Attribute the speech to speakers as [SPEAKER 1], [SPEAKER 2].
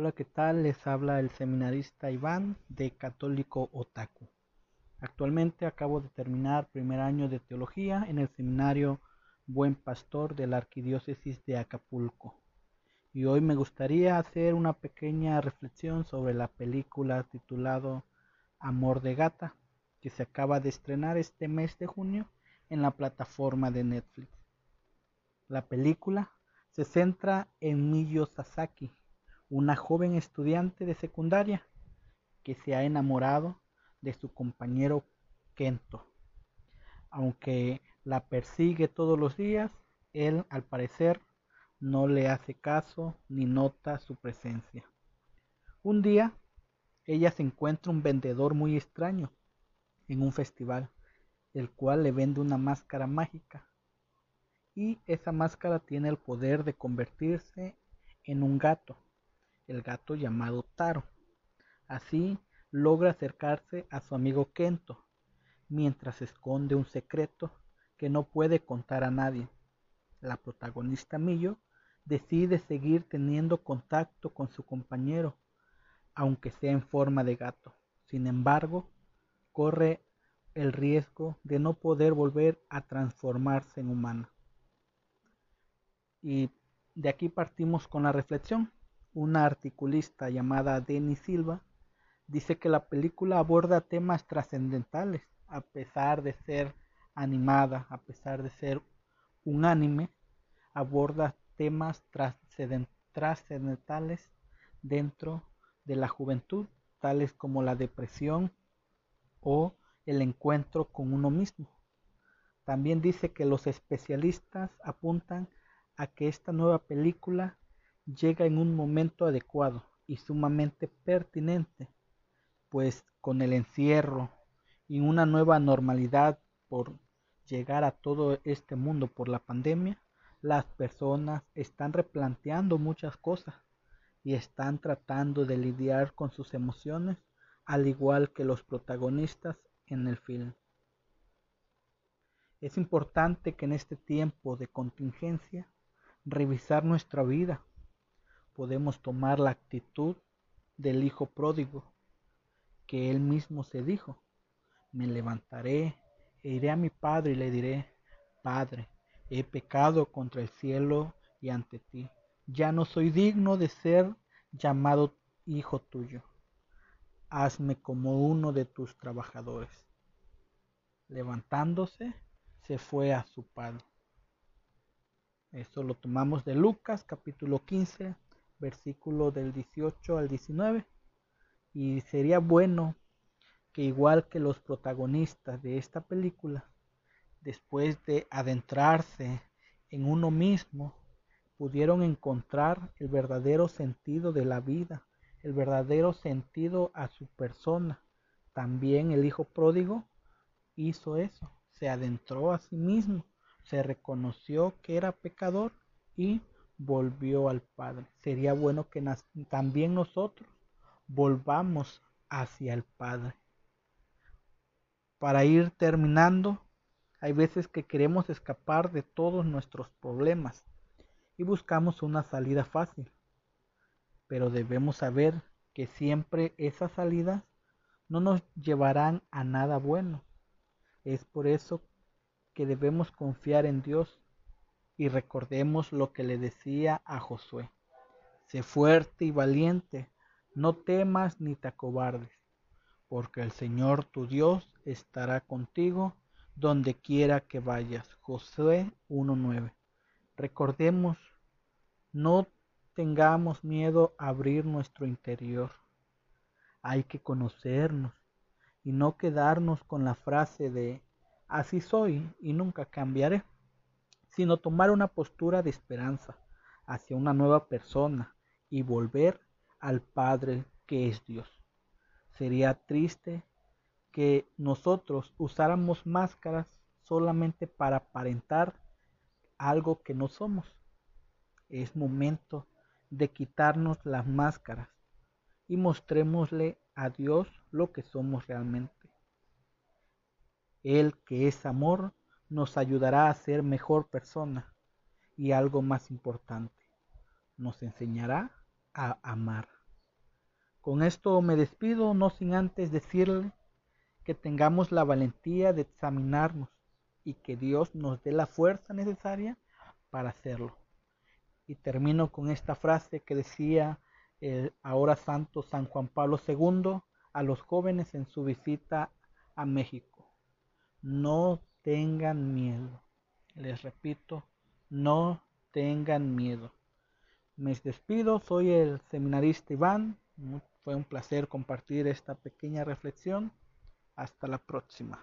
[SPEAKER 1] Hola, ¿qué tal? Les habla el seminarista Iván de Católico Otaku. Actualmente acabo de terminar primer año de teología en el seminario Buen Pastor de la Arquidiócesis de Acapulco. Y hoy me gustaría hacer una pequeña reflexión sobre la película titulado Amor de Gata, que se acaba de estrenar este mes de junio en la plataforma de Netflix. La película se centra en Miyo Sasaki, una joven estudiante de secundaria que se ha enamorado de su compañero Kento. Aunque la persigue todos los días, él al parecer no le hace caso ni nota su presencia. Un día, ella se encuentra un vendedor muy extraño en un festival, el cual le vende una máscara mágica. Y esa máscara tiene el poder de convertirse en un gato el gato llamado Taro. Así logra acercarse a su amigo Kento, mientras esconde un secreto que no puede contar a nadie. La protagonista Millo decide seguir teniendo contacto con su compañero, aunque sea en forma de gato. Sin embargo, corre el riesgo de no poder volver a transformarse en humana. Y de aquí partimos con la reflexión una articulista llamada Denis Silva, dice que la película aborda temas trascendentales, a pesar de ser animada, a pesar de ser un anime, aborda temas trascendentales dentro de la juventud, tales como la depresión o el encuentro con uno mismo. También dice que los especialistas apuntan a que esta nueva película llega en un momento adecuado y sumamente pertinente, pues con el encierro y una nueva normalidad por llegar a todo este mundo por la pandemia, las personas están replanteando muchas cosas y están tratando de lidiar con sus emociones al igual que los protagonistas en el film. Es importante que en este tiempo de contingencia revisar nuestra vida podemos tomar la actitud del hijo pródigo, que él mismo se dijo, me levantaré e iré a mi padre y le diré, Padre, he pecado contra el cielo y ante ti, ya no soy digno de ser llamado hijo tuyo, hazme como uno de tus trabajadores. Levantándose, se fue a su padre. Esto lo tomamos de Lucas capítulo 15, versículo del 18 al 19. Y sería bueno que igual que los protagonistas de esta película, después de adentrarse en uno mismo, pudieron encontrar el verdadero sentido de la vida, el verdadero sentido a su persona. También el hijo pródigo hizo eso, se adentró a sí mismo, se reconoció que era pecador y volvió al Padre. Sería bueno que también nosotros volvamos hacia el Padre. Para ir terminando, hay veces que queremos escapar de todos nuestros problemas y buscamos una salida fácil. Pero debemos saber que siempre esas salidas no nos llevarán a nada bueno. Es por eso que debemos confiar en Dios y recordemos lo que le decía a Josué. Sé fuerte y valiente, no temas ni te acobardes, porque el Señor tu Dios estará contigo donde quiera que vayas. Josué 1.9. Recordemos, no tengamos miedo a abrir nuestro interior. Hay que conocernos y no quedarnos con la frase de así soy y nunca cambiaré sino tomar una postura de esperanza hacia una nueva persona y volver al Padre que es Dios. Sería triste que nosotros usáramos máscaras solamente para aparentar algo que no somos. Es momento de quitarnos las máscaras y mostrémosle a Dios lo que somos realmente. Él que es amor nos ayudará a ser mejor persona y algo más importante, nos enseñará a amar. Con esto me despido, no sin antes decirle que tengamos la valentía de examinarnos y que Dios nos dé la fuerza necesaria para hacerlo. Y termino con esta frase que decía el ahora santo San Juan Pablo II a los jóvenes en su visita a México. No tengan miedo. Les repito, no tengan miedo. Me despido, soy el seminarista Iván. Fue un placer compartir esta pequeña reflexión. Hasta la próxima.